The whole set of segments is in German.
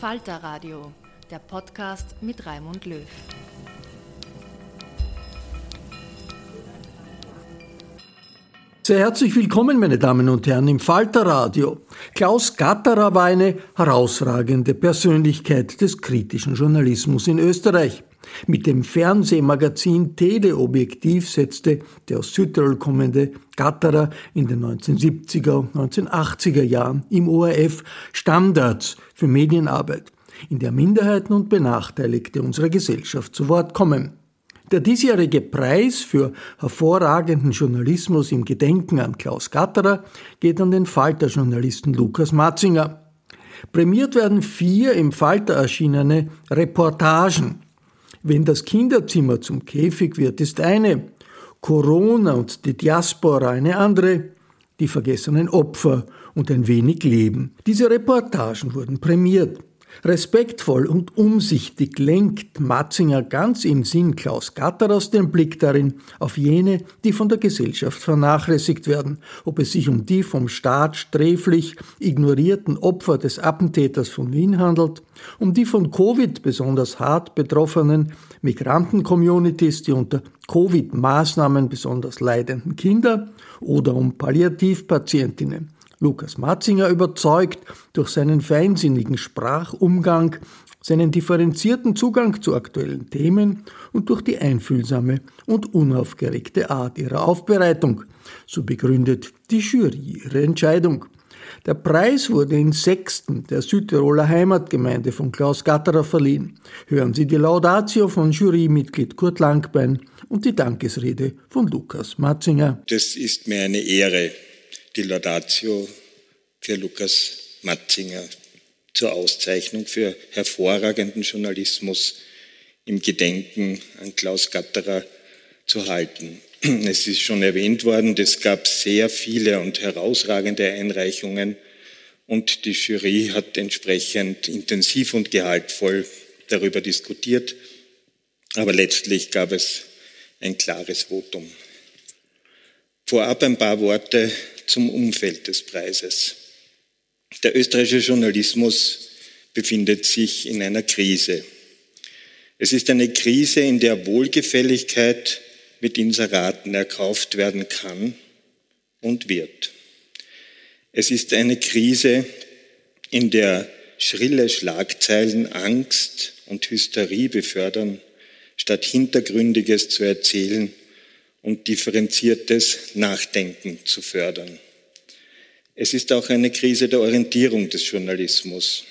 Falter Radio, der Podcast mit Raimund Löw. Sehr herzlich willkommen, meine Damen und Herren, im Falter Radio. Klaus Gatterer war eine herausragende Persönlichkeit des kritischen Journalismus in Österreich. Mit dem Fernsehmagazin Teleobjektiv setzte der aus Südtirol kommende Gatterer in den 1970er und 1980er Jahren im ORF Standards für Medienarbeit, in der Minderheiten und Benachteiligte unserer Gesellschaft zu Wort kommen. Der diesjährige Preis für hervorragenden Journalismus im Gedenken an Klaus Gatterer geht an den Falter-Journalisten Lukas Matzinger. Prämiert werden vier im Falter erschienene Reportagen wenn das Kinderzimmer zum Käfig wird, ist eine, Corona und die Diaspora eine andere, die vergessenen Opfer und ein wenig Leben. Diese Reportagen wurden prämiert. Respektvoll und umsichtig lenkt Matzinger ganz im Sinn Klaus Gatterers den Blick darin auf jene, die von der Gesellschaft vernachlässigt werden, ob es sich um die vom Staat sträflich ignorierten Opfer des Attentäters von Wien handelt, um die von Covid besonders hart betroffenen Migranten-Communities, die unter Covid-Maßnahmen besonders leidenden Kinder oder um Palliativpatientinnen. Lukas Matzinger überzeugt durch seinen feinsinnigen Sprachumgang, seinen differenzierten Zugang zu aktuellen Themen und durch die einfühlsame und unaufgeregte Art ihrer Aufbereitung. So begründet die Jury ihre Entscheidung. Der Preis wurde in Sechsten der Südtiroler Heimatgemeinde von Klaus Gatterer verliehen. Hören Sie die Laudatio von Jurymitglied Kurt Langbein und die Dankesrede von Lukas Matzinger. Das ist mir eine Ehre, die Laudatio für Lukas Matzinger zur Auszeichnung für hervorragenden Journalismus im Gedenken an Klaus Gatterer zu halten. Es ist schon erwähnt worden, es gab sehr viele und herausragende Einreichungen und die Jury hat entsprechend intensiv und gehaltvoll darüber diskutiert, aber letztlich gab es ein klares Votum. Vorab ein paar Worte zum Umfeld des Preises. Der österreichische Journalismus befindet sich in einer Krise. Es ist eine Krise, in der Wohlgefälligkeit mit Inseraten erkauft werden kann und wird. Es ist eine Krise, in der schrille Schlagzeilen Angst und Hysterie befördern, statt Hintergründiges zu erzählen und differenziertes Nachdenken zu fördern. Es ist auch eine Krise der Orientierung des Journalismus.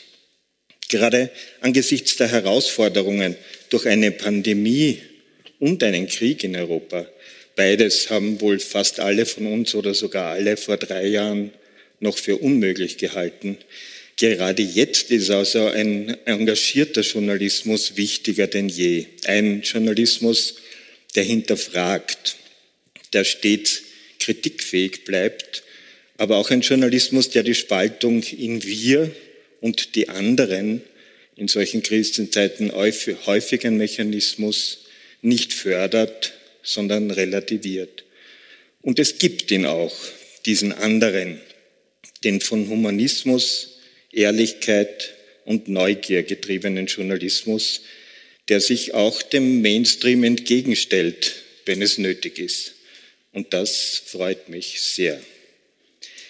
Gerade angesichts der Herausforderungen durch eine Pandemie und einen Krieg in Europa, beides haben wohl fast alle von uns oder sogar alle vor drei Jahren noch für unmöglich gehalten. Gerade jetzt ist also ein engagierter Journalismus wichtiger denn je. Ein Journalismus, der hinterfragt, der stets kritikfähig bleibt aber auch ein Journalismus, der die Spaltung in wir und die anderen in solchen Krisenzeiten häufig ein Mechanismus nicht fördert, sondern relativiert. Und es gibt ihn auch, diesen anderen, den von Humanismus, Ehrlichkeit und Neugier getriebenen Journalismus, der sich auch dem Mainstream entgegenstellt, wenn es nötig ist. Und das freut mich sehr.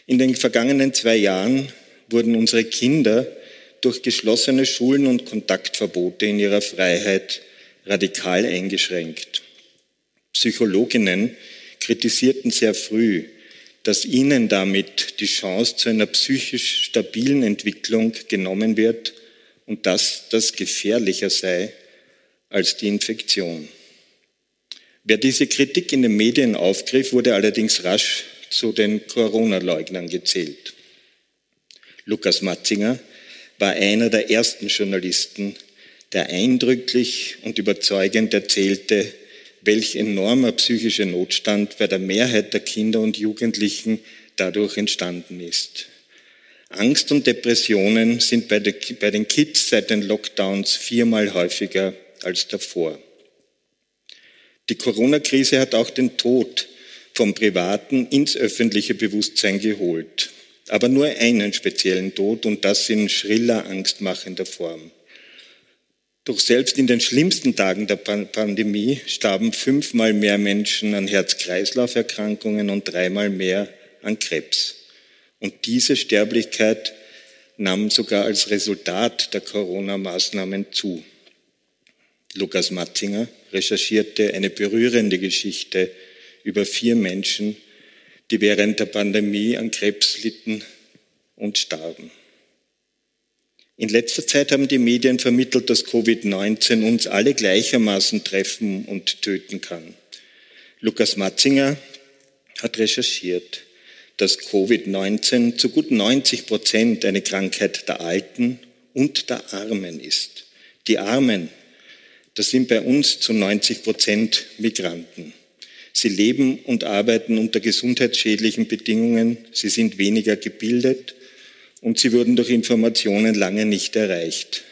In den vergangenen zwei Jahren wurden unsere Kinder durch geschlossene Schulen und Kontaktverbote in ihrer Freiheit radikal eingeschränkt. Psychologinnen kritisierten sehr früh, dass ihnen damit die Chance zu einer psychisch stabilen Entwicklung genommen wird und dass das gefährlicher sei als die Infektion. Wer diese Kritik in den Medien aufgriff, wurde allerdings rasch zu den Corona-Leugnern gezählt. Lukas Matzinger war einer der ersten Journalisten, der eindrücklich und überzeugend erzählte, welch enormer psychischer Notstand bei der Mehrheit der Kinder und Jugendlichen dadurch entstanden ist. Angst und Depressionen sind bei, den Kids seit den Lockdowns viermal häufiger als davor. Die Corona-Krise hat auch den Tod vom Privaten ins öffentliche Bewusstsein geholt. Aber nur einen speziellen Tod und das in schriller, angstmachender Form. Doch selbst in den schlimmsten Tagen der Pandemie starben fünfmal mehr Menschen an Herz-Kreislauf-Erkrankungen und dreimal mehr an Krebs. Und diese Sterblichkeit nahm sogar als Resultat der Corona-Maßnahmen zu. Lukas Matzinger recherchierte eine berührende Geschichte über vier Menschen, die während der Pandemie an Krebs litten und starben. In letzter Zeit haben die Medien vermittelt, dass Covid-19 uns alle gleichermaßen treffen und töten kann. Lukas Matzinger hat recherchiert, dass Covid-19 zu gut 90 Prozent eine Krankheit der Alten und der Armen ist. Die Armen, das sind bei uns zu 90 Prozent Migranten. Sie leben und arbeiten unter gesundheitsschädlichen Bedingungen, sie sind weniger gebildet und sie wurden durch Informationen lange nicht erreicht.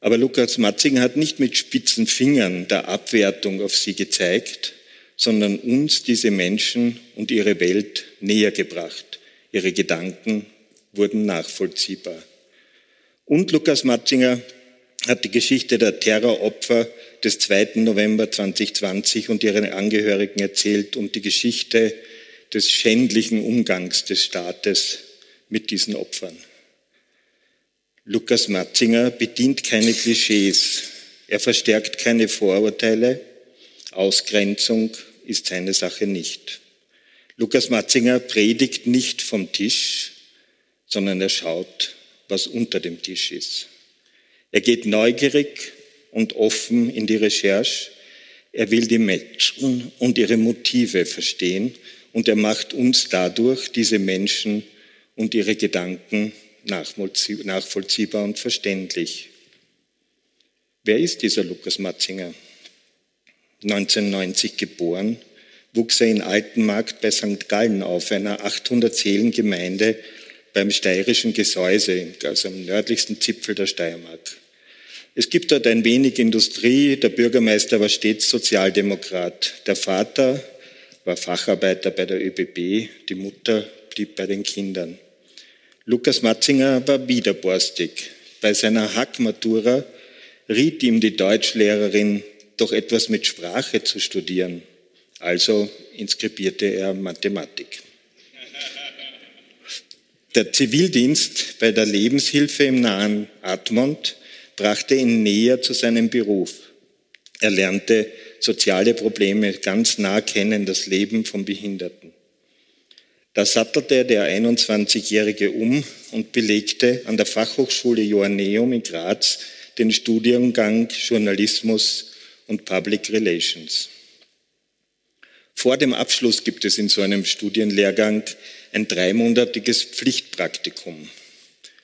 Aber Lukas Matzing hat nicht mit spitzen Fingern der Abwertung auf sie gezeigt, sondern uns diese Menschen und ihre Welt näher gebracht. Ihre Gedanken wurden nachvollziehbar. Und Lukas Matzinger hat die Geschichte der Terroropfer des 2. November 2020 und ihren Angehörigen erzählt und die Geschichte des schändlichen Umgangs des Staates mit diesen Opfern. Lukas Matzinger bedient keine Klischees. Er verstärkt keine Vorurteile. Ausgrenzung ist seine Sache nicht. Lukas Matzinger predigt nicht vom Tisch, sondern er schaut, was unter dem Tisch ist. Er geht neugierig und offen in die Recherche. Er will die Menschen und ihre Motive verstehen und er macht uns dadurch, diese Menschen und ihre Gedanken, nachvollziehbar und verständlich. Wer ist dieser Lukas Matzinger? 1990 geboren, wuchs er in Altenmarkt bei St. Gallen auf, einer 800-Seelen-Gemeinde beim steirischen Gesäuse, also am nördlichsten Zipfel der Steiermark. Es gibt dort ein wenig Industrie. Der Bürgermeister war stets Sozialdemokrat. Der Vater war Facharbeiter bei der ÖBB. Die Mutter blieb bei den Kindern. Lukas Matzinger war widerborstig. Bei seiner Hackmatura riet ihm die Deutschlehrerin, doch etwas mit Sprache zu studieren. Also inskribierte er Mathematik. Der Zivildienst bei der Lebenshilfe im nahen Admont brachte ihn näher zu seinem Beruf. Er lernte soziale Probleme ganz nah kennen, das Leben von Behinderten. Da sattelte der 21-Jährige um und belegte an der Fachhochschule Joanneum in Graz den Studiengang Journalismus und Public Relations. Vor dem Abschluss gibt es in so einem Studienlehrgang ein dreimonatiges Pflichtpraktikum.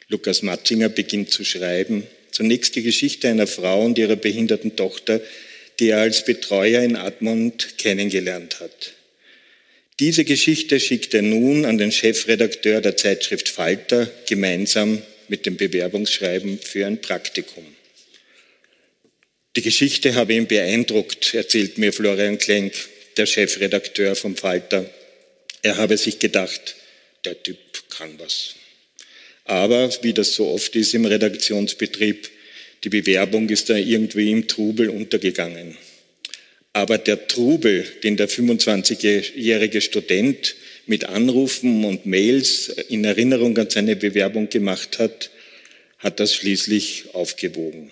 Lukas Matzinger beginnt zu schreiben. Zunächst die Geschichte einer Frau und ihrer behinderten Tochter, die er als Betreuer in Admont kennengelernt hat. Diese Geschichte schickt er nun an den Chefredakteur der Zeitschrift Falter gemeinsam mit dem Bewerbungsschreiben für ein Praktikum. Die Geschichte habe ihn beeindruckt, erzählt mir Florian Klenk, der Chefredakteur vom Falter. Er habe sich gedacht, der Typ kann was. Aber wie das so oft ist im Redaktionsbetrieb, die Bewerbung ist da irgendwie im Trubel untergegangen. Aber der Trubel, den der 25-jährige Student mit Anrufen und Mails in Erinnerung an seine Bewerbung gemacht hat, hat das schließlich aufgewogen.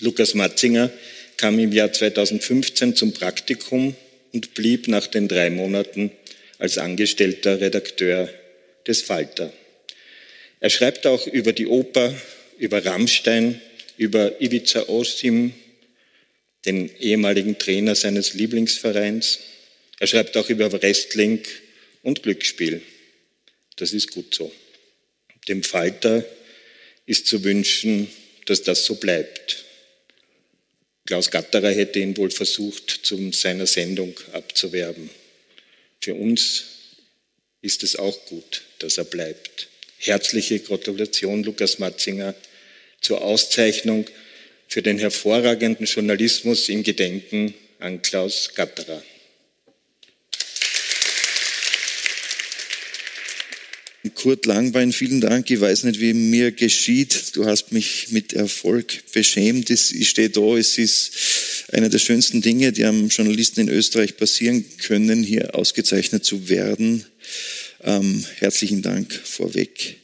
Lukas Matzinger kam im Jahr 2015 zum Praktikum und blieb nach den drei Monaten als angestellter Redakteur des Falter. Er schreibt auch über die Oper, über Rammstein, über Ivica Osim, den ehemaligen Trainer seines Lieblingsvereins. Er schreibt auch über Wrestling und Glücksspiel. Das ist gut so. Dem Falter ist zu wünschen, dass das so bleibt. Klaus Gatterer hätte ihn wohl versucht, zu seiner Sendung abzuwerben. Für uns ist es auch gut, dass er bleibt. Herzliche Gratulation, Lukas Matzinger, zur Auszeichnung für den hervorragenden Journalismus im Gedenken an Klaus Gatterer. Kurt Langbein, vielen Dank. Ich weiß nicht, wie mir geschieht. Du hast mich mit Erfolg beschämt. Ich stehe da. Es ist eine der schönsten Dinge, die am Journalisten in Österreich passieren können, hier ausgezeichnet zu werden. Ähm, herzlichen Dank vorweg.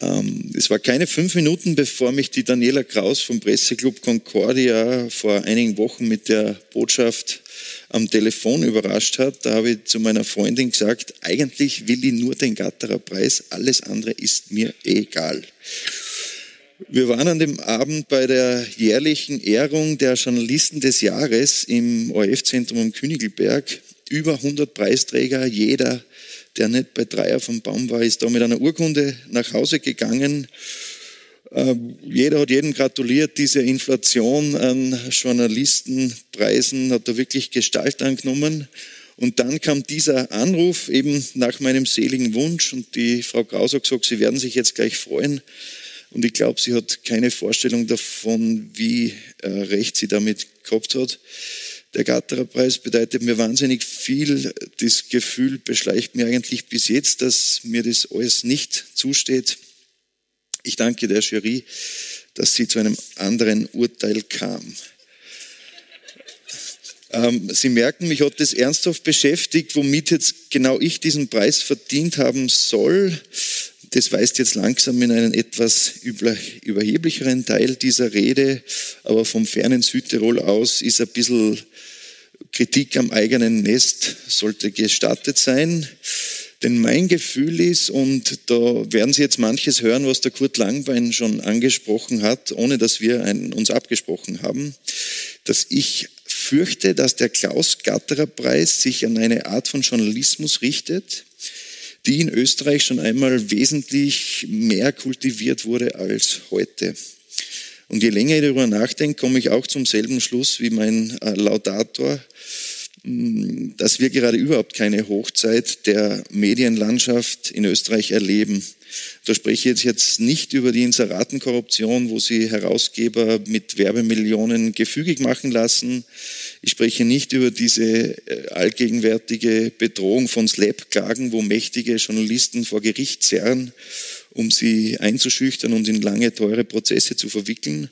Ähm, es war keine fünf Minuten, bevor mich die Daniela Kraus vom Presseclub Concordia vor einigen Wochen mit der Botschaft am Telefon überrascht hat. Da habe ich zu meiner Freundin gesagt, eigentlich will ich nur den Gatterer Preis, alles andere ist mir egal. Wir waren an dem Abend bei der jährlichen Ehrung der Journalisten des Jahres im ORF-Zentrum am Königelberg. Über 100 Preisträger, jeder der nicht bei Dreier vom Baum war, ist da mit einer Urkunde nach Hause gegangen. Äh, jeder hat jedem gratuliert. Diese Inflation an Journalistenpreisen hat da wirklich Gestalt angenommen. Und dann kam dieser Anruf eben nach meinem seligen Wunsch und die Frau Kraus hat gesagt, Sie werden sich jetzt gleich freuen. Und ich glaube, sie hat keine Vorstellung davon, wie äh, recht sie damit gehabt hat. Der Gatterer Preis bedeutet mir wahnsinnig viel. Das Gefühl beschleicht mir eigentlich bis jetzt, dass mir das alles nicht zusteht. Ich danke der Jury, dass sie zu einem anderen Urteil kam. Ähm, sie merken, mich hat das ernsthaft beschäftigt, womit jetzt genau ich diesen Preis verdient haben soll. Das weist jetzt langsam in einen etwas überheblicheren Teil dieser Rede, aber vom fernen Südtirol aus ist ein bisschen Kritik am eigenen Nest sollte gestattet sein. Denn mein Gefühl ist, und da werden Sie jetzt manches hören, was der Kurt Langbein schon angesprochen hat, ohne dass wir einen, uns abgesprochen haben, dass ich fürchte, dass der Klaus-Gatterer-Preis sich an eine Art von Journalismus richtet, die in Österreich schon einmal wesentlich mehr kultiviert wurde als heute. Und je länger ich darüber nachdenke, komme ich auch zum selben Schluss wie mein äh, Laudator, dass wir gerade überhaupt keine Hochzeit der Medienlandschaft in Österreich erleben. Da spreche ich jetzt nicht über die Inseratenkorruption, wo sie Herausgeber mit Werbemillionen gefügig machen lassen. Ich spreche nicht über diese äh, allgegenwärtige Bedrohung von Slap-Klagen, wo mächtige Journalisten vor Gericht zerren um sie einzuschüchtern und in lange, teure Prozesse zu verwickeln.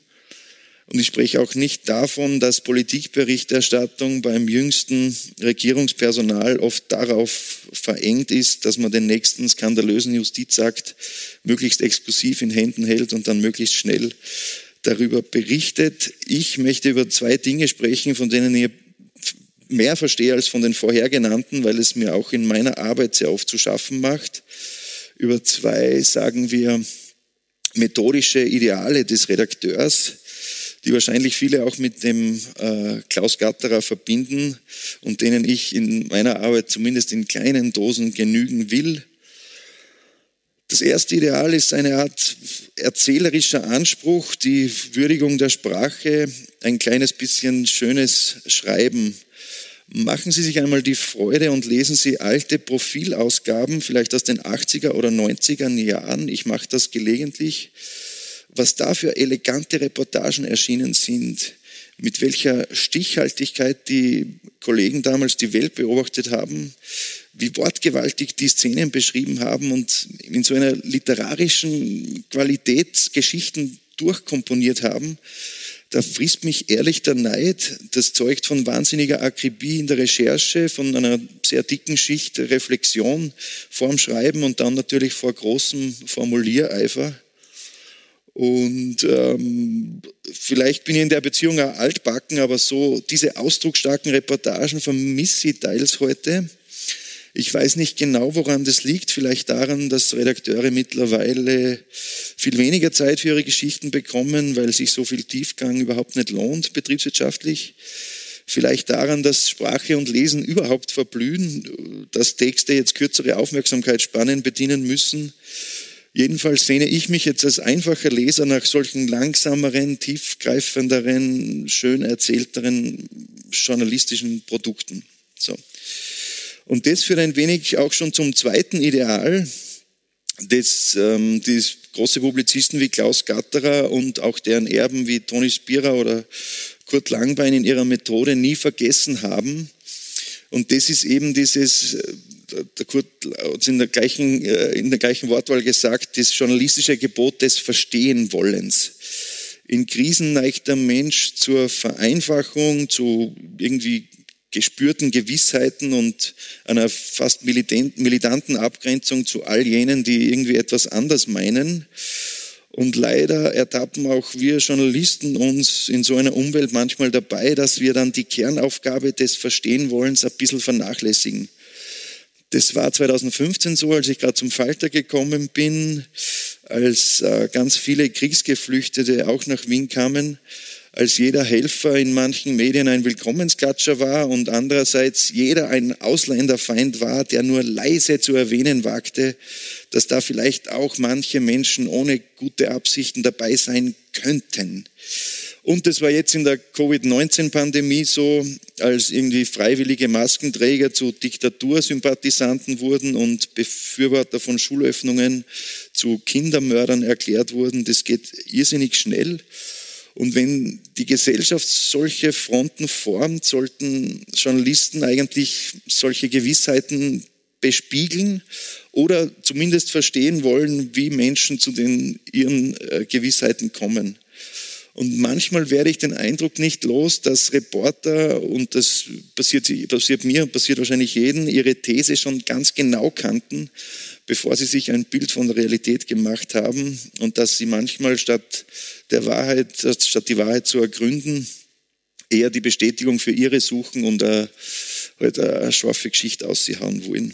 Und ich spreche auch nicht davon, dass Politikberichterstattung beim jüngsten Regierungspersonal oft darauf verengt ist, dass man den nächsten skandalösen Justizakt möglichst exklusiv in Händen hält und dann möglichst schnell darüber berichtet. Ich möchte über zwei Dinge sprechen, von denen ihr mehr verstehe als von den vorhergenannten, weil es mir auch in meiner Arbeit sehr oft zu schaffen macht. Über zwei, sagen wir, methodische Ideale des Redakteurs, die wahrscheinlich viele auch mit dem äh, Klaus Gatterer verbinden und denen ich in meiner Arbeit zumindest in kleinen Dosen genügen will. Das erste Ideal ist eine Art erzählerischer Anspruch, die Würdigung der Sprache, ein kleines bisschen schönes Schreiben. Machen Sie sich einmal die Freude und lesen Sie alte Profilausgaben, vielleicht aus den 80er oder 90er Jahren. Ich mache das gelegentlich was da für elegante Reportagen erschienen sind, mit welcher Stichhaltigkeit die Kollegen damals die Welt beobachtet haben, wie wortgewaltig die Szenen beschrieben haben und in so einer literarischen Qualität Geschichten durchkomponiert haben, da frisst mich ehrlich der Neid. Das zeugt von wahnsinniger Akribie in der Recherche, von einer sehr dicken Schicht Reflexion vorm Schreiben und dann natürlich vor großem Formuliereifer. Und ähm, vielleicht bin ich in der Beziehung auch altbacken, aber so diese ausdrucksstarken Reportagen vermisse ich teils heute. Ich weiß nicht genau, woran das liegt. Vielleicht daran, dass Redakteure mittlerweile viel weniger Zeit für ihre Geschichten bekommen, weil sich so viel Tiefgang überhaupt nicht lohnt, betriebswirtschaftlich. Vielleicht daran, dass Sprache und Lesen überhaupt verblühen, dass Texte jetzt kürzere Aufmerksamkeitsspannen bedienen müssen Jedenfalls sehne ich mich jetzt als einfacher Leser nach solchen langsameren, tiefgreifenderen, schön erzählteren journalistischen Produkten. So. Und das führt ein wenig auch schon zum zweiten Ideal, das ähm, die große Publizisten wie Klaus Gatterer und auch deren Erben wie Toni Spira oder Kurt Langbein in ihrer Methode nie vergessen haben. Und das ist eben dieses der Kurt hat in der gleichen, äh, in der gleichen Wortwahl gesagt, das journalistische Gebot des Verstehenwollens. In Krisen neigt der Mensch zur Vereinfachung, zu irgendwie gespürten Gewissheiten und einer fast militanten Abgrenzung zu all jenen, die irgendwie etwas anders meinen. Und leider ertappen auch wir Journalisten uns in so einer Umwelt manchmal dabei, dass wir dann die Kernaufgabe des Verstehenwollens ein bisschen vernachlässigen. Das war 2015 so, als ich gerade zum Falter gekommen bin, als äh, ganz viele Kriegsgeflüchtete auch nach Wien kamen, als jeder Helfer in manchen Medien ein Willkommensklatscher war und andererseits jeder ein Ausländerfeind war, der nur leise zu erwähnen wagte, dass da vielleicht auch manche Menschen ohne gute Absichten dabei sein könnten. Und das war jetzt in der Covid-19-Pandemie so, als irgendwie freiwillige Maskenträger zu Diktatursympathisanten wurden und Befürworter von Schulöffnungen zu Kindermördern erklärt wurden. Das geht irrsinnig schnell. Und wenn die Gesellschaft solche Fronten formt, sollten Journalisten eigentlich solche Gewissheiten bespiegeln oder zumindest verstehen wollen, wie Menschen zu den ihren äh, Gewissheiten kommen. Und manchmal werde ich den Eindruck nicht los, dass Reporter, und das passiert, passiert mir und passiert wahrscheinlich jedem, ihre These schon ganz genau kannten, bevor sie sich ein Bild von der Realität gemacht haben und dass sie manchmal statt der Wahrheit, statt die Wahrheit zu ergründen, eher die Bestätigung für ihre suchen und eine, halt eine scharfe Geschichte aushauen wollen.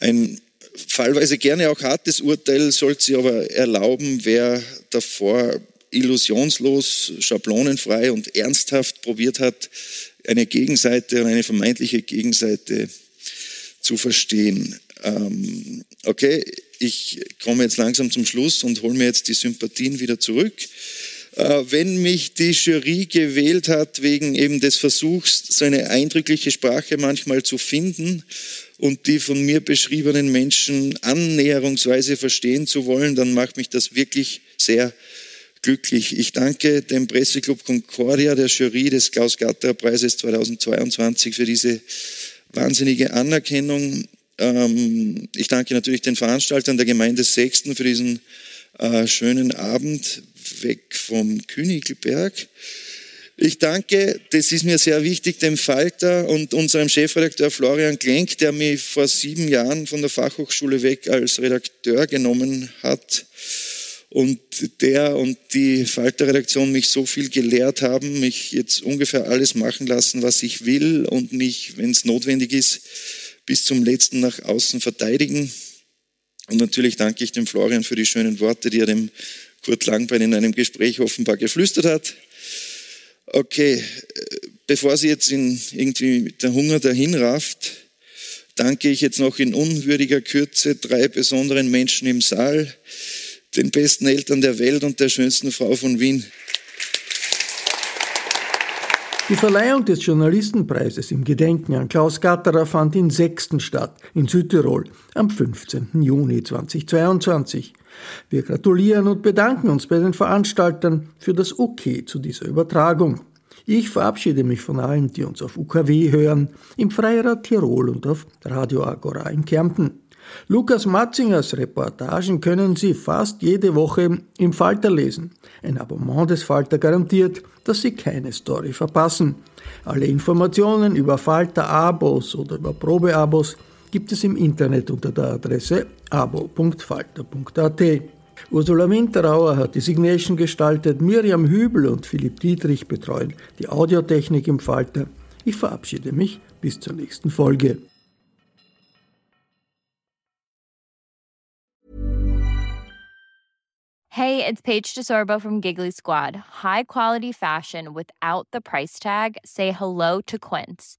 Ein fallweise gerne auch hartes Urteil sollte sie aber erlauben, wer davor illusionslos, schablonenfrei und ernsthaft probiert hat, eine Gegenseite und eine vermeintliche Gegenseite zu verstehen. Ähm, okay, ich komme jetzt langsam zum Schluss und hole mir jetzt die Sympathien wieder zurück. Äh, wenn mich die Jury gewählt hat wegen eben des Versuchs, so eine eindrückliche Sprache manchmal zu finden und die von mir beschriebenen Menschen annäherungsweise verstehen zu wollen, dann macht mich das wirklich sehr glücklich. Ich danke dem Presseclub Concordia, der Jury des Klaus-Gatterer-Preises 2022 für diese wahnsinnige Anerkennung. Ähm, ich danke natürlich den Veranstaltern der Gemeinde Sechsten für diesen äh, schönen Abend weg vom Königelberg. Ich danke, das ist mir sehr wichtig, dem Falter und unserem Chefredakteur Florian Klenk, der mich vor sieben Jahren von der Fachhochschule weg als Redakteur genommen hat und der und die Falter-Redaktion mich so viel gelehrt haben, mich jetzt ungefähr alles machen lassen, was ich will und mich, wenn es notwendig ist, bis zum letzten nach außen verteidigen. Und natürlich danke ich dem Florian für die schönen Worte, die er dem Kurt Langbein in einem Gespräch offenbar geflüstert hat. Okay, äh, bevor sie jetzt in irgendwie der Hunger dahin rafft, danke ich jetzt noch in unwürdiger Kürze drei besonderen Menschen im Saal, den besten Eltern der Welt und der schönsten Frau von Wien. Die Verleihung des Journalistenpreises im Gedenken an Klaus Gatterer fand in Sechsten statt, in Südtirol, am 15. Juni 2022. Wir gratulieren und bedanken uns bei den Veranstaltern für das Okay zu dieser Übertragung. Ich verabschiede mich von allen, die uns auf UKW hören, im Freirad Tirol und auf Radio Agora in Kärnten. Lukas Matzingers Reportagen können Sie fast jede Woche im Falter lesen. Ein Abonnement des Falter garantiert, dass Sie keine Story verpassen. Alle Informationen über Falter-Abos oder über Probeabos gibt es im Internet unter der Adresse abo.falter.at. Ursula Winterauer hat die Signation gestaltet, Miriam Hübel und Philipp Dietrich betreuen die Audiotechnik im Falter. Ich verabschiede mich bis zur nächsten Folge. Hey, it's Paige DeSorbo from Giggly Squad. High quality fashion without the price tag. Say hello to Quince.